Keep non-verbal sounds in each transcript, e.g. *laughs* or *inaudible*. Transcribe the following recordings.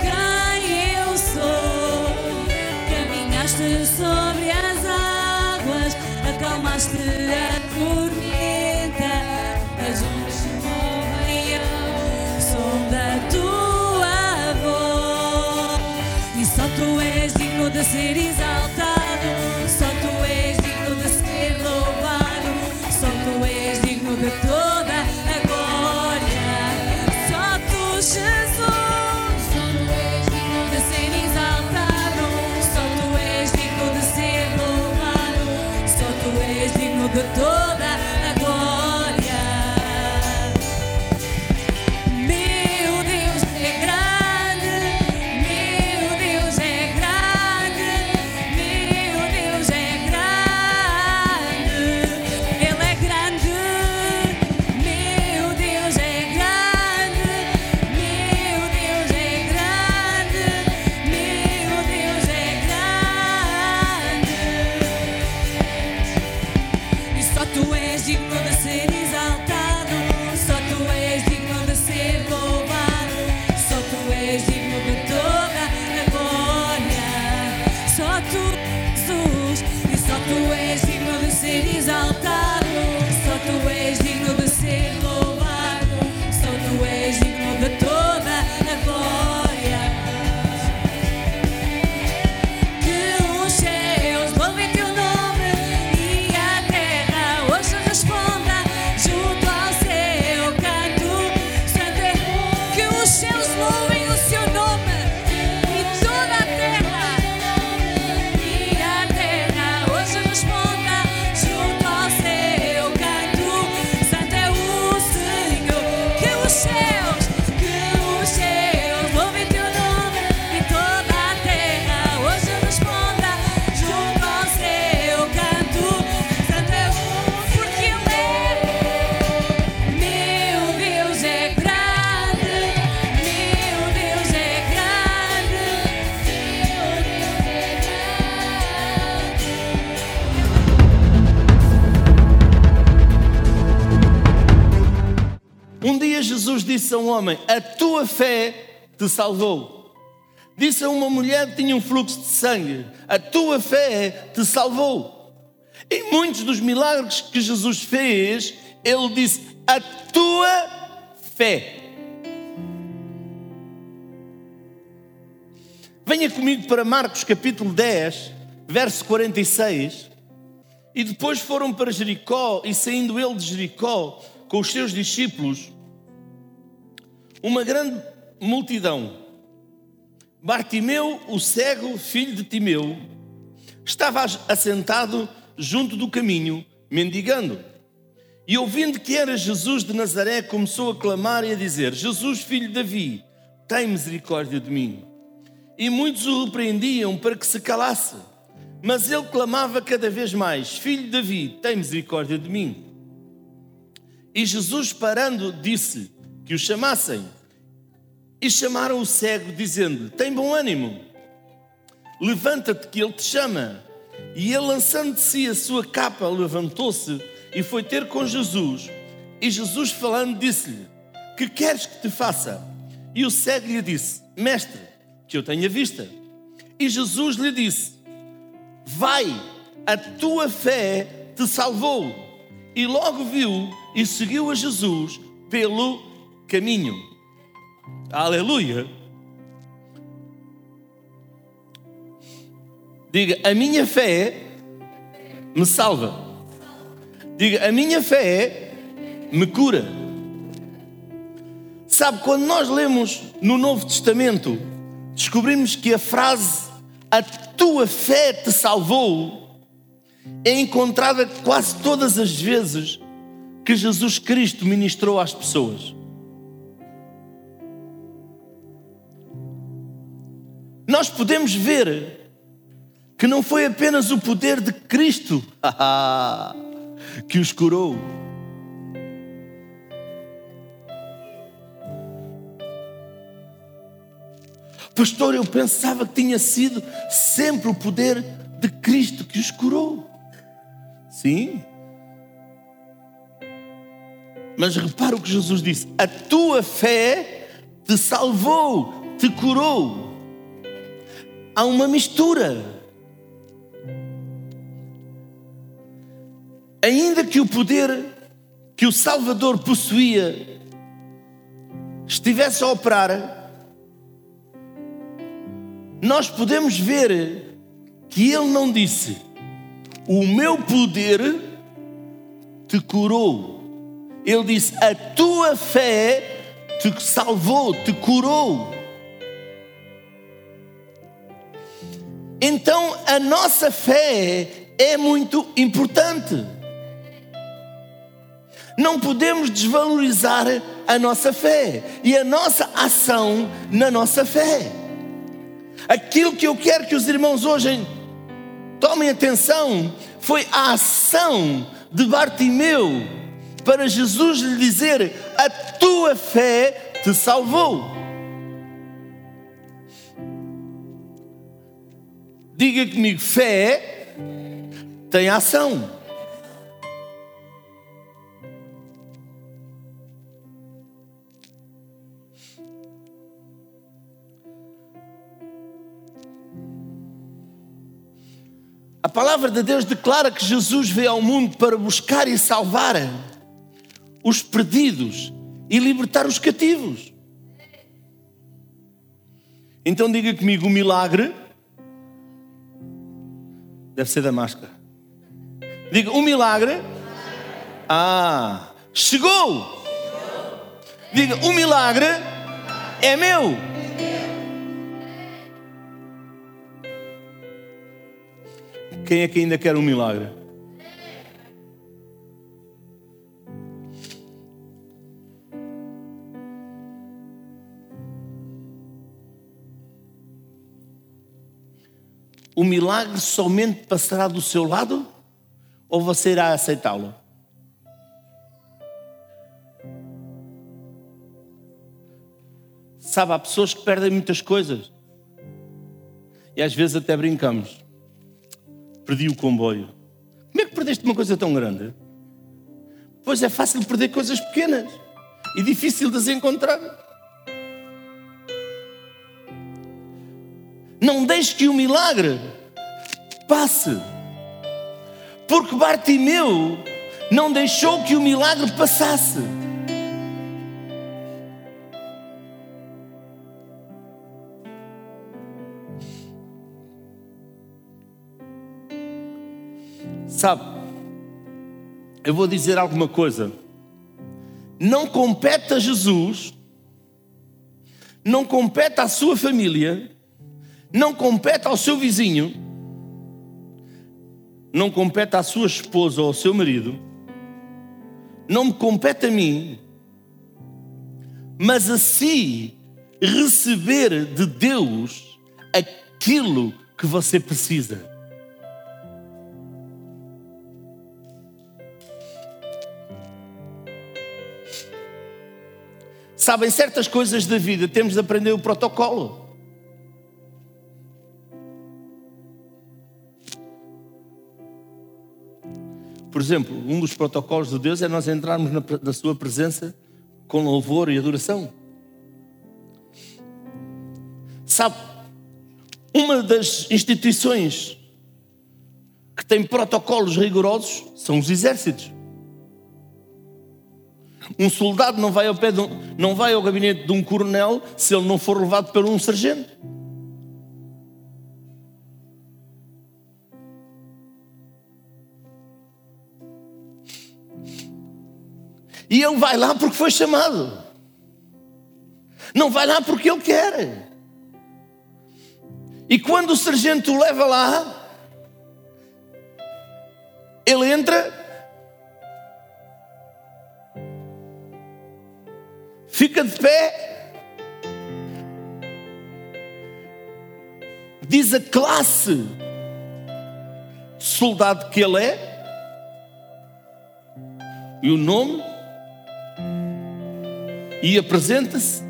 quem eu sou. Caminhaste sobre as águas, acalmaste a tormenta, as ondas se movem ao som da tua voz. E só tu és digno de ser exaltado, disse a um homem: A tua fé te salvou. Disse a uma mulher que tinha um fluxo de sangue: A tua fé te salvou. Em muitos dos milagres que Jesus fez, ele disse: A tua fé. Venha comigo para Marcos capítulo 10, verso 46. E depois foram para Jericó, e saindo ele de Jericó com os seus discípulos, uma grande multidão. Bartimeu, o cego, filho de Timeu, estava assentado junto do caminho, mendigando. E ouvindo que era Jesus de Nazaré, começou a clamar e a dizer: Jesus, filho de Davi, tem misericórdia de mim. E muitos o repreendiam para que se calasse. Mas ele clamava cada vez mais: Filho de Davi, tem misericórdia de mim. E Jesus, parando, disse que o chamassem. E chamaram o cego, dizendo-lhe: Tem bom ânimo, levanta-te, que ele te chama. E ele, lançando de si a sua capa, levantou-se e foi ter com Jesus. E Jesus, falando, disse-lhe: Que queres que te faça? E o cego lhe disse: Mestre, que eu tenha vista. E Jesus lhe disse: Vai, a tua fé te salvou. E logo viu e seguiu a Jesus pelo caminho. Aleluia. Diga, a minha fé me salva. Diga, a minha fé me cura. Sabe, quando nós lemos no Novo Testamento, descobrimos que a frase a tua fé te salvou é encontrada quase todas as vezes que Jesus Cristo ministrou às pessoas. Nós podemos ver que não foi apenas o poder de Cristo *laughs* que os curou. Pastor, eu pensava que tinha sido sempre o poder de Cristo que os curou. Sim. Mas repara o que Jesus disse: a tua fé te salvou, te curou. Há uma mistura. Ainda que o poder que o Salvador possuía estivesse a operar, nós podemos ver que ele não disse: O meu poder te curou. Ele disse: A tua fé te salvou, te curou. Então a nossa fé é muito importante. Não podemos desvalorizar a nossa fé e a nossa ação na nossa fé. Aquilo que eu quero que os irmãos hoje tomem atenção foi a ação de Bartimeu para Jesus lhe dizer: A tua fé te salvou. Diga comigo: fé tem ação. A palavra de Deus declara que Jesus veio ao mundo para buscar e salvar os perdidos e libertar os cativos. Então diga comigo: o milagre deve ser da máscara. Diga: o milagre. Ah, chegou. Diga: o milagre é meu. Quem é que ainda quer um milagre? O milagre somente passará do seu lado ou você irá aceitá-lo? Sabe, há pessoas que perdem muitas coisas e às vezes até brincamos perdi o comboio. Como é que perdeste uma coisa tão grande? Pois é fácil perder coisas pequenas e difícil de as encontrar. Não deixe que o milagre passe. Porque Bartimeu não deixou que o milagre passasse. Sabe, eu vou dizer alguma coisa. Não compete a Jesus, não compete à sua família, não compete ao seu vizinho, não compete à sua esposa ou ao seu marido, não me compete a mim, mas a si receber de Deus aquilo que você precisa. Sabem, certas coisas da vida temos de aprender o protocolo. Por exemplo, um dos protocolos de Deus é nós entrarmos na, na Sua presença com louvor e adoração. Sabe, uma das instituições que tem protocolos rigorosos são os exércitos. Um soldado não vai ao, pé um, não vai ao gabinete de um coronel se ele não for levado por um sargento. E ele vai lá porque foi chamado. Não vai lá porque ele quer. E quando o sargento o leva lá, ele entra fica de pé. Diz a classe de soldado que ele é e o nome e apresenta-se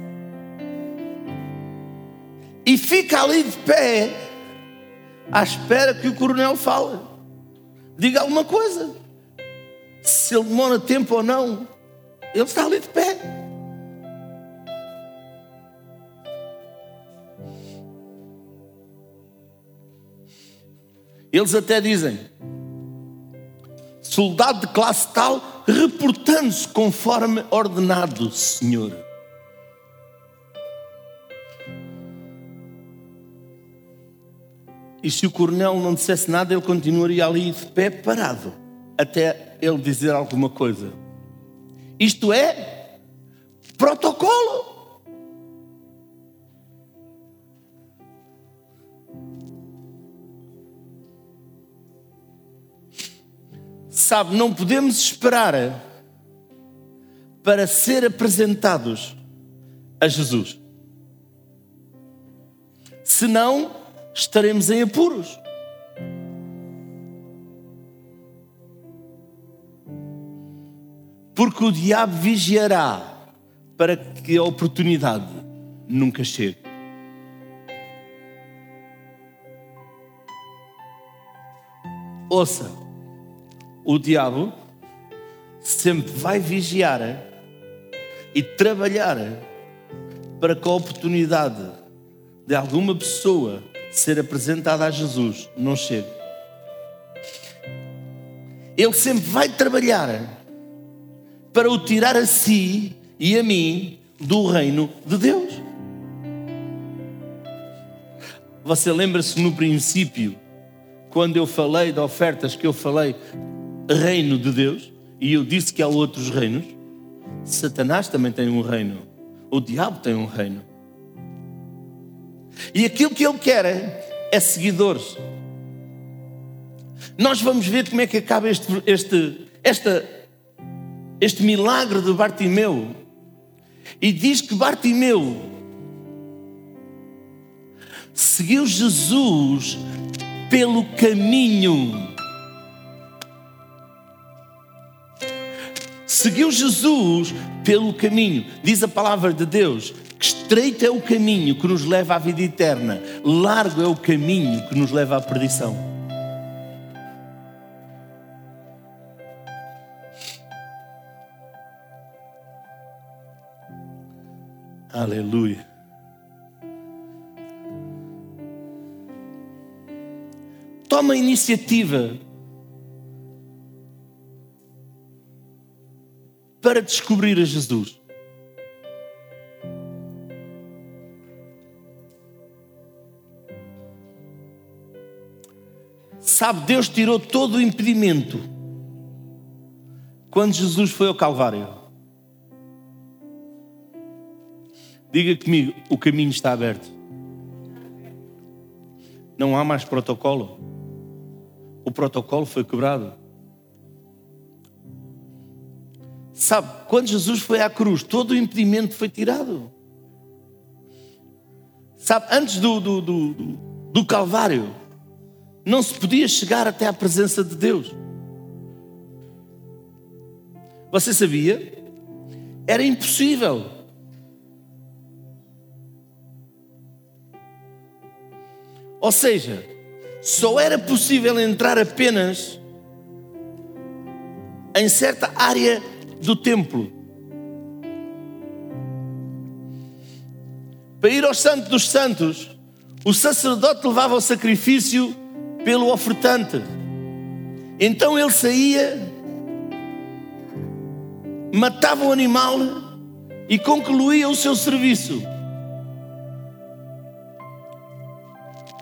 e fica ali de pé à espera que o coronel fale. Diga alguma coisa. Se ele demora tempo ou não, ele está ali de pé. Eles até dizem: soldado de classe tal, reportando-se conforme ordenado, Senhor. E se o coronel não dissesse nada, ele continuaria ali de pé parado, até ele dizer alguma coisa. Isto é protocolo. Sabe, não podemos esperar para ser apresentados a Jesus. Senão, estaremos em apuros. Porque o diabo vigiará para que a oportunidade nunca chegue. Ouça, o diabo sempre vai vigiar e trabalhar para que a oportunidade de alguma pessoa ser apresentada a Jesus não chegue. Ele sempre vai trabalhar para o tirar a si e a mim do reino de Deus. Você lembra-se no princípio, quando eu falei de ofertas, que eu falei reino de Deus, e eu disse que há outros reinos? Satanás também tem um reino, o diabo tem um reino. E aquilo que ele quer é, é seguidores. Nós vamos ver como é que acaba este, este, esta este milagre de Bartimeu. E diz que Bartimeu seguiu Jesus pelo caminho. Seguiu Jesus pelo caminho. Diz a palavra de Deus que estreito é o caminho que nos leva à vida eterna, largo é o caminho que nos leva à perdição. Aleluia. Toma a iniciativa para descobrir a Jesus. Sabe, Deus tirou todo o impedimento quando Jesus foi ao Calvário. Diga comigo, o caminho está aberto. Não há mais protocolo. O protocolo foi quebrado. Sabe, quando Jesus foi à cruz, todo o impedimento foi tirado. Sabe, antes do, do, do, do Calvário, não se podia chegar até à presença de Deus. Você sabia? Era impossível. Ou seja, só era possível entrar apenas em certa área do templo. Para ir ao Santo dos Santos, o sacerdote levava o sacrifício pelo ofertante. Então ele saía, matava o animal e concluía o seu serviço.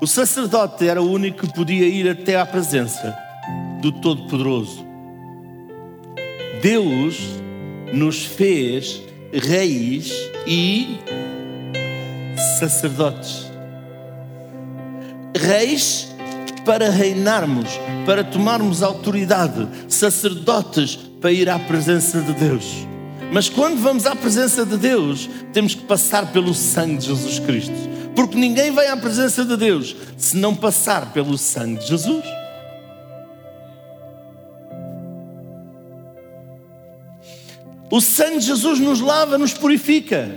O sacerdote era o único que podia ir até à presença do Todo-Poderoso. Deus nos fez reis e sacerdotes. Reis para reinarmos, para tomarmos autoridade, sacerdotes para ir à presença de Deus. Mas quando vamos à presença de Deus, temos que passar pelo sangue de Jesus Cristo. Porque ninguém vai à presença de Deus se não passar pelo sangue de Jesus. O sangue de Jesus nos lava, nos purifica.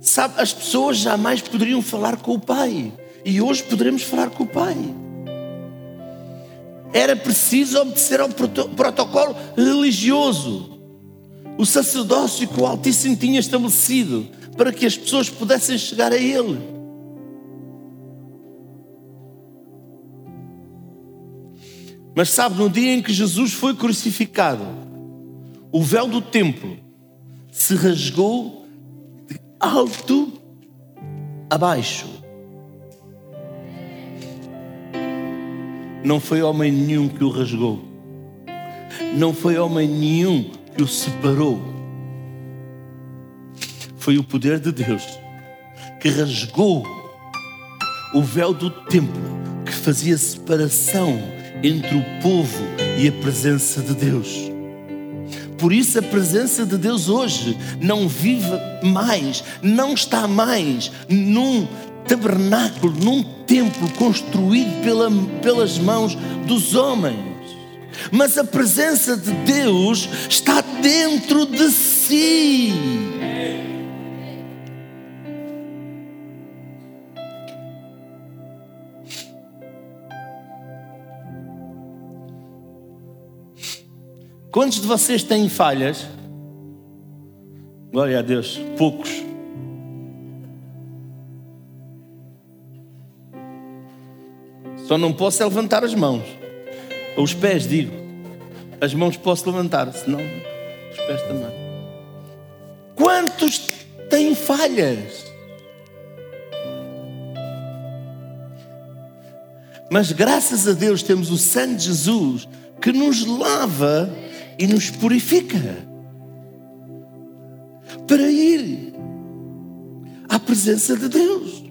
Sabe, as pessoas jamais poderiam falar com o Pai. E hoje poderemos falar com o Pai. Era preciso obedecer ao protocolo religioso. O sacerdócio que o Altíssimo tinha estabelecido para que as pessoas pudessem chegar a Ele. Mas sabe, no dia em que Jesus foi crucificado, o véu do templo se rasgou de alto a baixo. Não foi homem nenhum que o rasgou. Não foi homem nenhum que o separou. Foi o poder de Deus que rasgou o véu do templo que fazia separação entre o povo e a presença de Deus. Por isso a presença de Deus hoje não vive mais, não está mais num tabernáculo, num templo construído pela, pelas mãos dos homens. Mas a presença de Deus está dentro de si. Quantos de vocês têm falhas? Glória a Deus, poucos. Só não posso é levantar as mãos. Ou os pés, digo. As mãos posso levantar, senão os pés também. Quantos têm falhas? Mas graças a Deus temos o de Jesus que nos lava e nos purifica para ir à presença de Deus.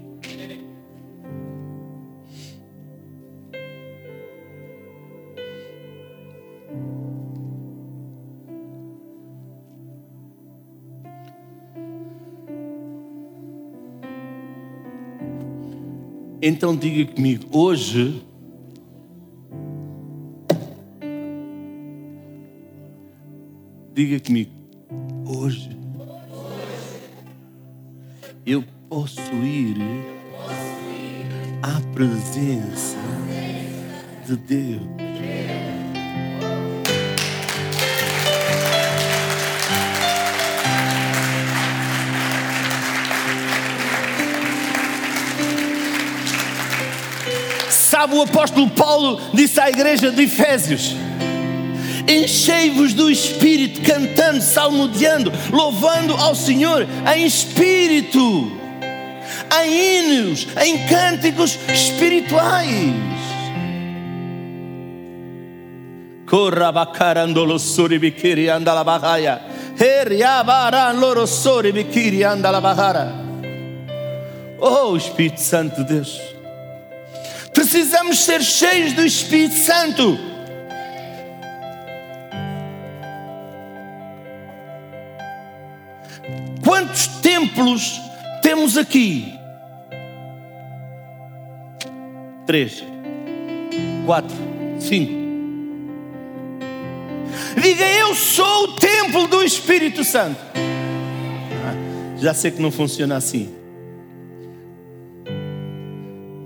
Então diga comigo, hoje Diga comigo, hoje eu posso ir à presença de Deus. Sabe, o apóstolo Paulo disse à igreja de Efésios: enchei-vos do Espírito, cantando, salmodiando, louvando ao Senhor em espírito, em hinos, em cânticos espirituais. Corrabacarandolo suribikiri andalabahaya. Heriabaran loro suribikiri. Oh Espírito Santo de Deus. Precisamos ser cheios do Espírito Santo. Temos aqui? Três, quatro, cinco. Diga, eu sou o templo do Espírito Santo. Ah, já sei que não funciona assim.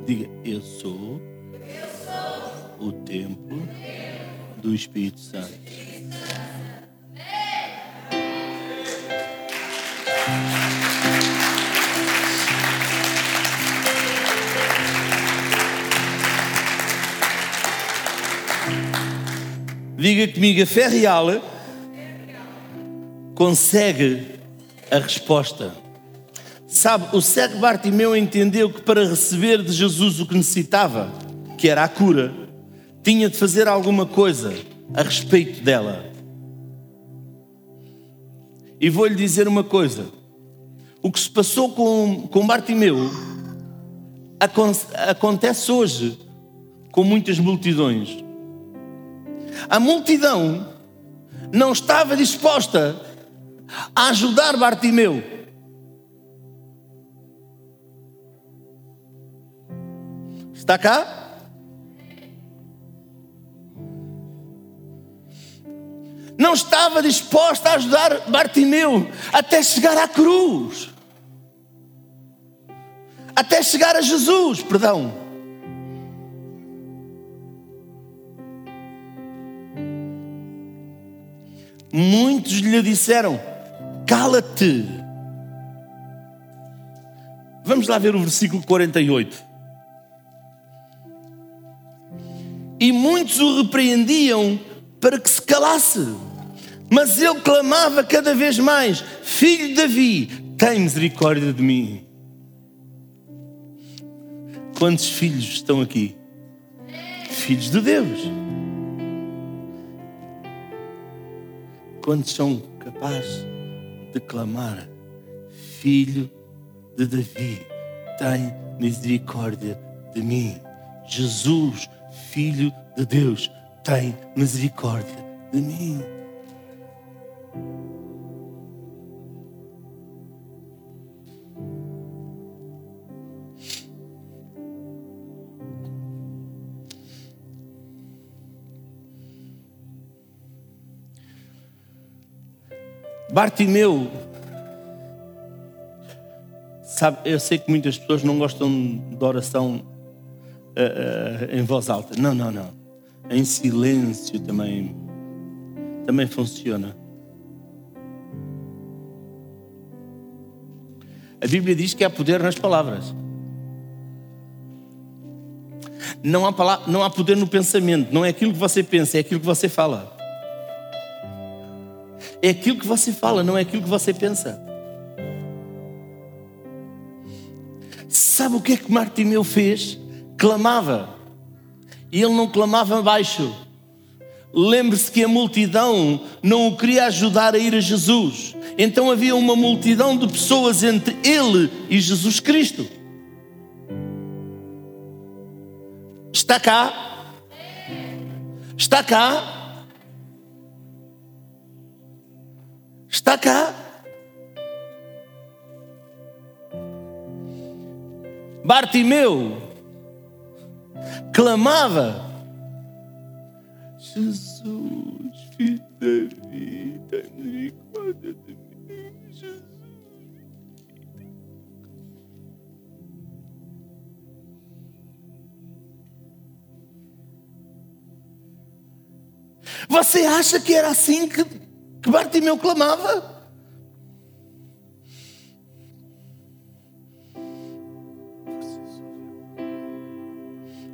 Diga, eu sou, eu sou o templo do Espírito Santo. Diga comigo, a fé real consegue a resposta. Sabe, o cego Bartimeu entendeu que para receber de Jesus o que necessitava, que era a cura, tinha de fazer alguma coisa a respeito dela. E vou-lhe dizer uma coisa: o que se passou com, com Bartimeu acontece hoje com muitas multidões. A multidão não estava disposta a ajudar Bartimeu. Está cá? Não estava disposta a ajudar Bartimeu até chegar à cruz. até chegar a Jesus, perdão. Muitos lhe disseram: Cala-te. Vamos lá ver o versículo 48. E muitos o repreendiam para que se calasse. Mas ele clamava cada vez mais: Filho de Davi, tem misericórdia de mim. Quantos filhos estão aqui? Filhos de Deus. Quantos são capazes de clamar: Filho de Davi, tem misericórdia de mim. Jesus, Filho de Deus, tem misericórdia de mim. Bartimeu, sabe, eu sei que muitas pessoas não gostam de oração uh, uh, em voz alta. Não, não, não. Em silêncio também, também funciona. A Bíblia diz que há poder nas palavras. Não há, não há poder no pensamento, não é aquilo que você pensa, é aquilo que você fala. É aquilo que você fala, não é aquilo que você pensa. Sabe o que é que Martimeu fez? Clamava. E ele não clamava baixo. Lembre-se que a multidão não o queria ajudar a ir a Jesus. Então havia uma multidão de pessoas entre ele e Jesus Cristo. Está cá? Está cá? Está cá. Bartimeu clamava: Jesus, filho de Davi, tem misericórdia de mim, Jesus. Você acha que era assim que que Bartimeu clamava.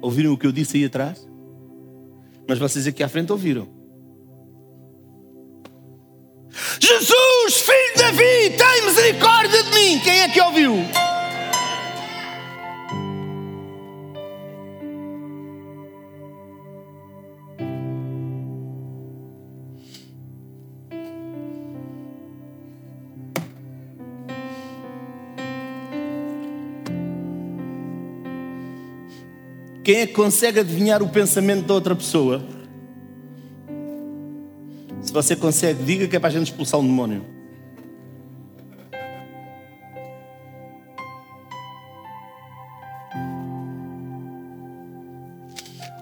Ouviram o que eu disse aí atrás? Mas vocês aqui à frente ouviram. Jesus, filho de Davi, tem misericórdia de mim. Quem é que ouviu? Quem é que consegue adivinhar o pensamento da outra pessoa? Se você consegue, diga que é para a gente expulsar um demónio.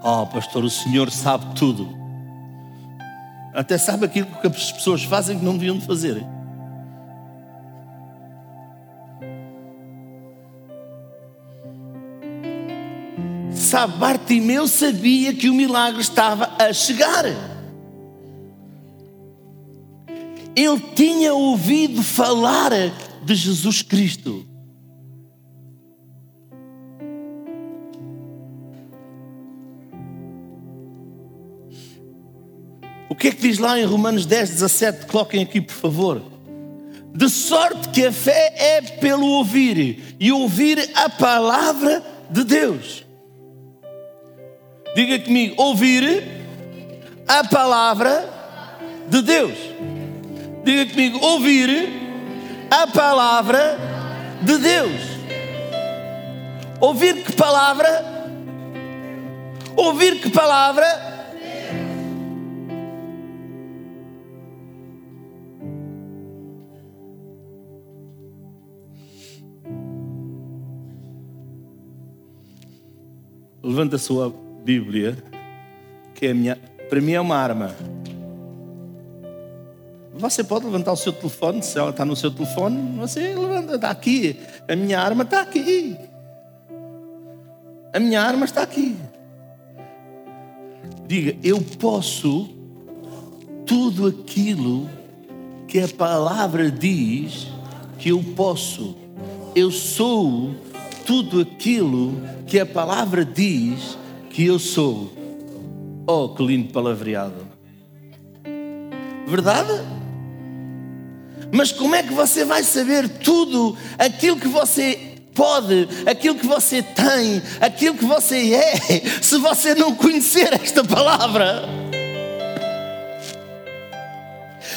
Oh, pastor, o Senhor sabe tudo. Até sabe aquilo que as pessoas fazem que não deviam fazer. Sabe, Bartimeu sabia que o milagre estava a chegar. Ele tinha ouvido falar de Jesus Cristo. O que é que diz lá em Romanos 10, 17? Coloquem aqui, por favor. De sorte que a fé é pelo ouvir, e ouvir a palavra de Deus. Diga comigo, ouvir a palavra de Deus. Diga comigo, ouvir a palavra de Deus. Ouvir que palavra? Ouvir que palavra? Levanta a sua Bíblia, que é minha, para mim é uma arma. Você pode levantar o seu telefone, se ela está no seu telefone, você levanta, está aqui. A minha arma está aqui. A minha arma está aqui. Diga, eu posso tudo aquilo que a palavra diz que eu posso. Eu sou tudo aquilo que a palavra diz que eu sou. Oh, que lindo palavreado. Verdade? Mas como é que você vai saber tudo aquilo que você pode, aquilo que você tem, aquilo que você é, se você não conhecer esta palavra?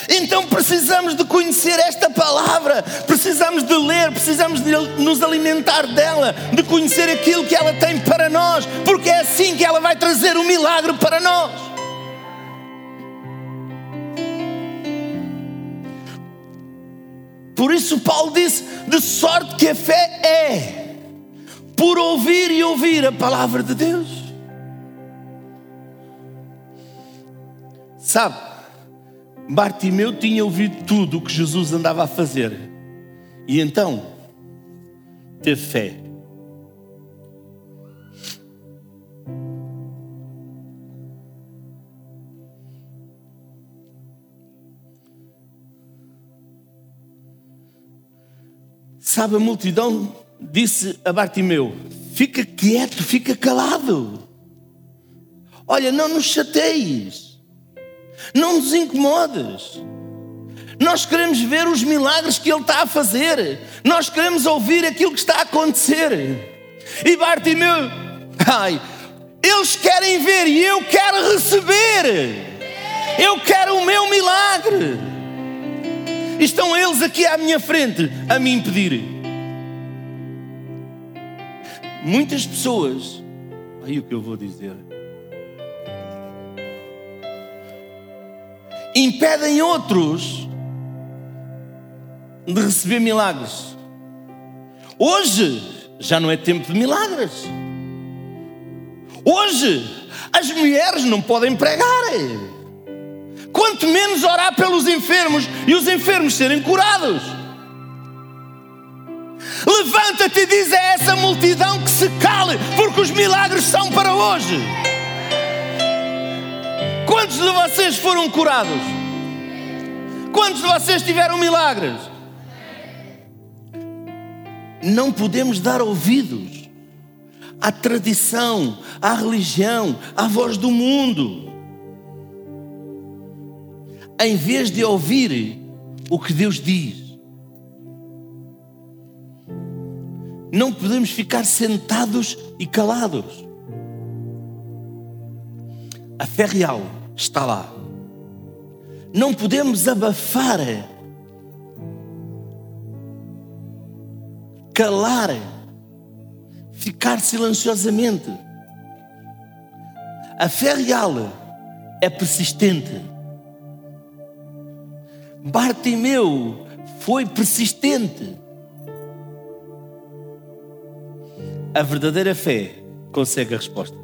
Então precisamos de conhecer esta palavra, precisamos de ler, precisamos de nos alimentar dela, de conhecer aquilo que ela tem para nós, porque é assim que ela vai trazer o milagre para nós. Por isso, Paulo disse: de sorte que a fé é por ouvir e ouvir a palavra de Deus. Sabe, Bartimeu tinha ouvido tudo o que Jesus andava a fazer e então teve fé. Sabe, a multidão disse a Bartimeu: Fica quieto, fica calado. Olha, não nos chateies, não nos incomodes. Nós queremos ver os milagres que Ele está a fazer, nós queremos ouvir aquilo que está a acontecer. E Bartimeu, ai, eles querem ver e eu quero receber, eu quero o meu milagre. Estão eles aqui à minha frente a me impedir. Muitas pessoas, aí o que eu vou dizer, impedem outros de receber milagres. Hoje já não é tempo de milagres. Hoje as mulheres não podem pregar quanto menos orar pelos enfermos e os enfermos serem curados. Levanta-te e diz a essa multidão que se cale, porque os milagres são para hoje. Quantos de vocês foram curados? Quantos de vocês tiveram milagres? Não podemos dar ouvidos à tradição, à religião, à voz do mundo em vez de ouvir o que Deus diz. Não podemos ficar sentados e calados. A fé real está lá. Não podemos abafar, calar, ficar silenciosamente. A fé real é persistente. Bartimeu foi persistente. A verdadeira fé consegue a resposta.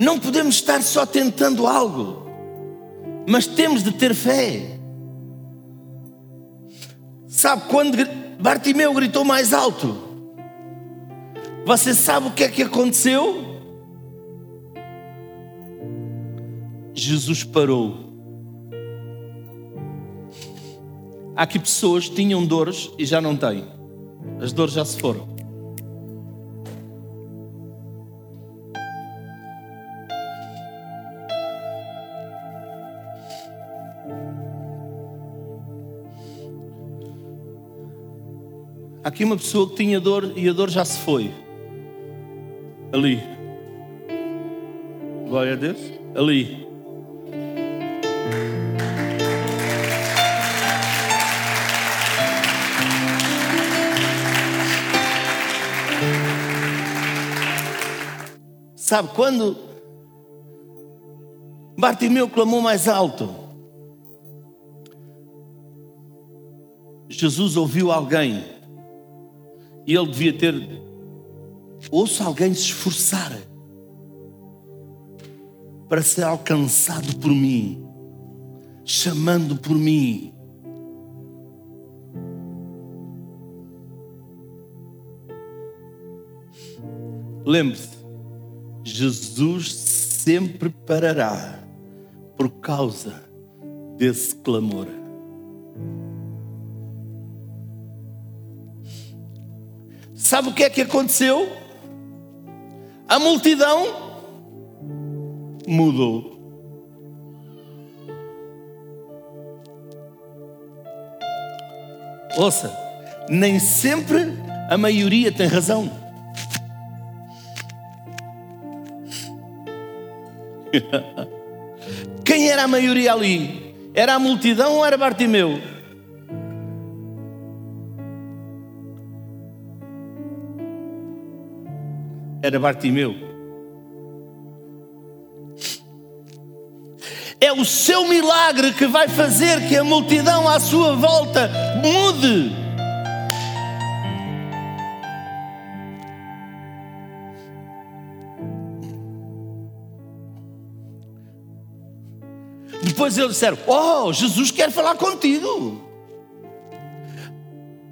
Não podemos estar só tentando algo, mas temos de ter fé. Sabe quando Bartimeu gritou mais alto? Você sabe o que é que aconteceu? Jesus parou Há aqui pessoas que tinham dores e já não têm. As dores já se foram. Aqui uma pessoa que tinha dor e a dor já se foi. Ali. Glória a Deus. Ali. Sabe quando Bartimeu clamou mais alto? Jesus ouviu alguém e ele devia ter ouço alguém se esforçar para ser alcançado por mim, chamando por mim. lembre-se, Jesus sempre parará por causa desse clamor. Sabe o que é que aconteceu? A multidão mudou. Ouça, nem sempre a maioria tem razão. *laughs* Quem era a maioria ali? Era a multidão ou era Bartimeu? Era Bartimeu. É o seu milagre que vai fazer que a multidão à sua volta mude. Depois eles disseram: Oh, Jesus quer falar contigo.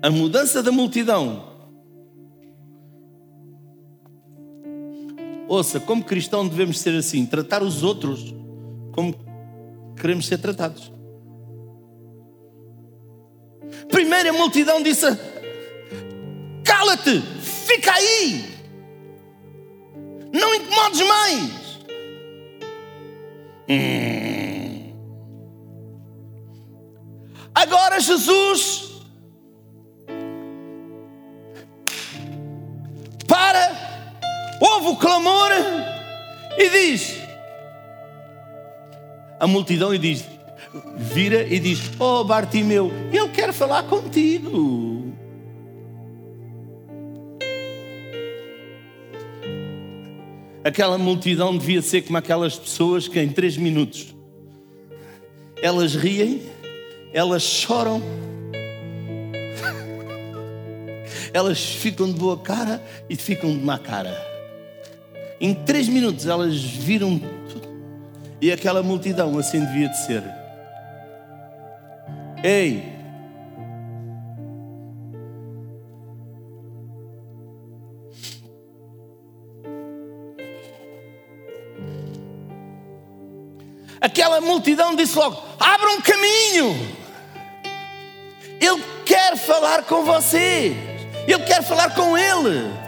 A mudança da multidão. Ouça, como cristão devemos ser assim: tratar os outros como queremos ser tratados. Primeiro a multidão disse: Cala-te, fica aí, não incomodes mais. Hum. Agora Jesus clamor e diz: a multidão e diz: vira e diz: Oh Bartimeu, eu quero falar contigo. Aquela multidão devia ser como aquelas pessoas que em três minutos elas riem, elas choram, *laughs* elas ficam de boa cara e ficam de má cara. Em três minutos elas viram tudo. E aquela multidão assim devia de ser. Ei! Aquela multidão disse logo: abra um caminho. Ele quer falar com você. Ele quer falar com ele.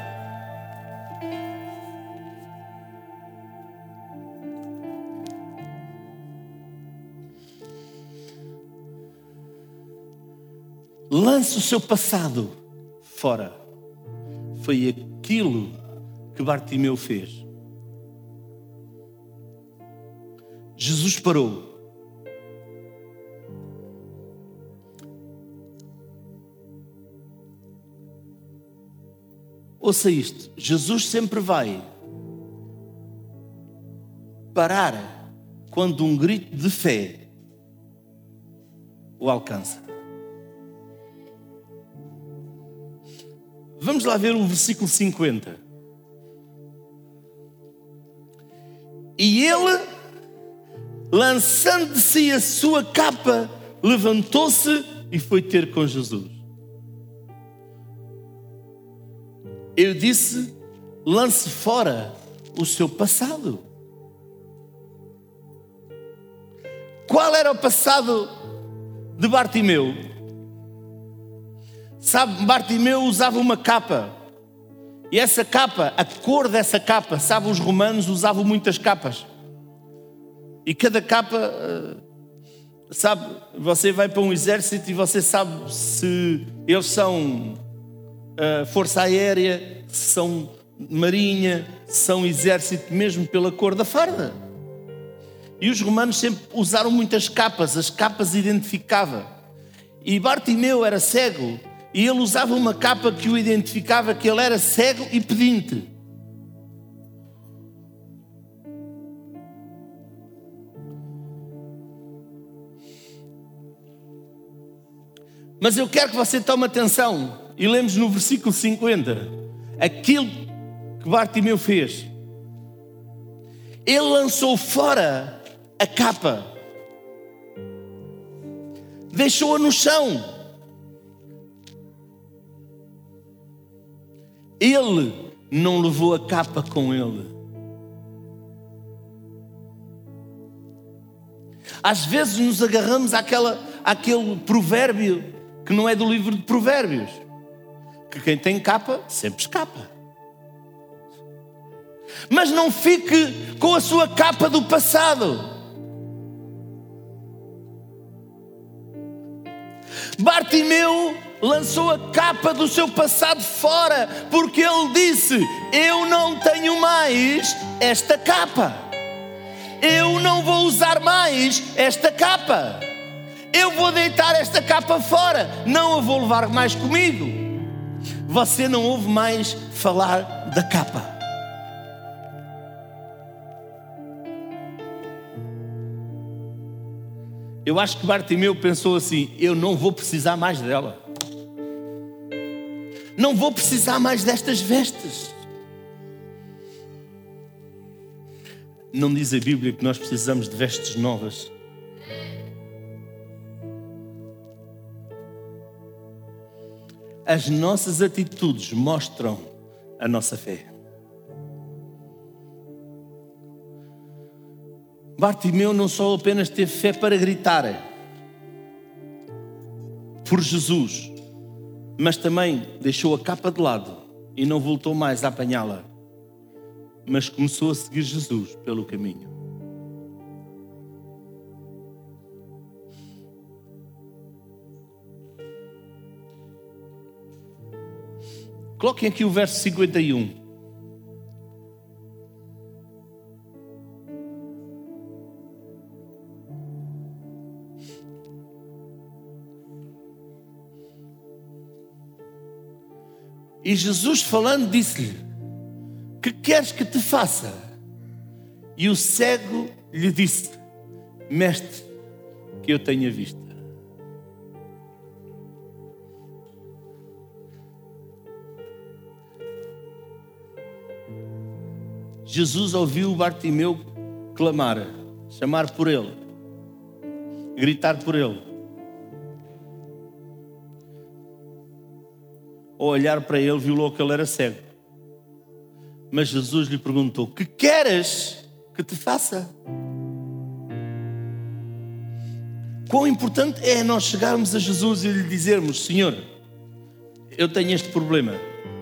Lance o seu passado fora. Foi aquilo que Bartimeu fez. Jesus parou. Ouça isto: Jesus sempre vai parar quando um grito de fé o alcança. Vamos lá ver o versículo 50. E ele, lançando de si a sua capa, levantou-se e foi ter com Jesus. Eu disse: lance fora o seu passado. Qual era o passado de Bartimeu? Sabe, Bartimeu usava uma capa. E essa capa, a cor dessa capa, sabe, os romanos usavam muitas capas. E cada capa, eh, sabe, você vai para um exército e você sabe se eles são uh, força aérea, se são marinha, se são exército, mesmo pela cor da farda. E os romanos sempre usaram muitas capas, as capas identificavam. E Bartimeu era cego, e ele usava uma capa que o identificava que ele era cego e pedinte. Mas eu quero que você tome atenção e lemos no versículo 50 aquilo que Bartimeu fez. Ele lançou fora a capa, deixou-a no chão. Ele não levou a capa com ele. Às vezes nos agarramos àquela, àquele provérbio que não é do livro de Provérbios, que quem tem capa sempre escapa. Mas não fique com a sua capa do passado. Bartimeu lançou a capa do seu passado fora, porque ele disse: Eu não tenho mais esta capa. Eu não vou usar mais esta capa. Eu vou deitar esta capa fora. Não a vou levar mais comigo. Você não ouve mais falar da capa. Eu acho que Bartimeu pensou assim: eu não vou precisar mais dela. Não vou precisar mais destas vestes. Não diz a Bíblia que nós precisamos de vestes novas. As nossas atitudes mostram a nossa fé. Bartimeu não só apenas teve fé para gritar por Jesus, mas também deixou a capa de lado e não voltou mais a apanhá-la, mas começou a seguir Jesus pelo caminho. Coloquem aqui o verso 51. E Jesus falando disse-lhe: Que queres que te faça? E o cego lhe disse: Mestre, que eu tenha vista. Jesus ouviu Bartimeu clamar, chamar por ele, gritar por ele. Ao olhar para ele, viu logo que ele era cego. Mas Jesus lhe perguntou: Que queres que te faça? Quão importante é nós chegarmos a Jesus e lhe dizermos: Senhor, eu tenho este problema,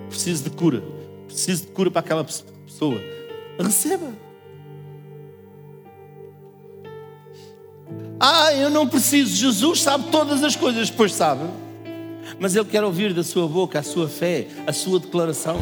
preciso de cura, preciso de cura para aquela pessoa. Receba. Ah, eu não preciso, Jesus sabe todas as coisas, pois sabe mas Ele quer ouvir da sua boca a sua fé, a sua declaração.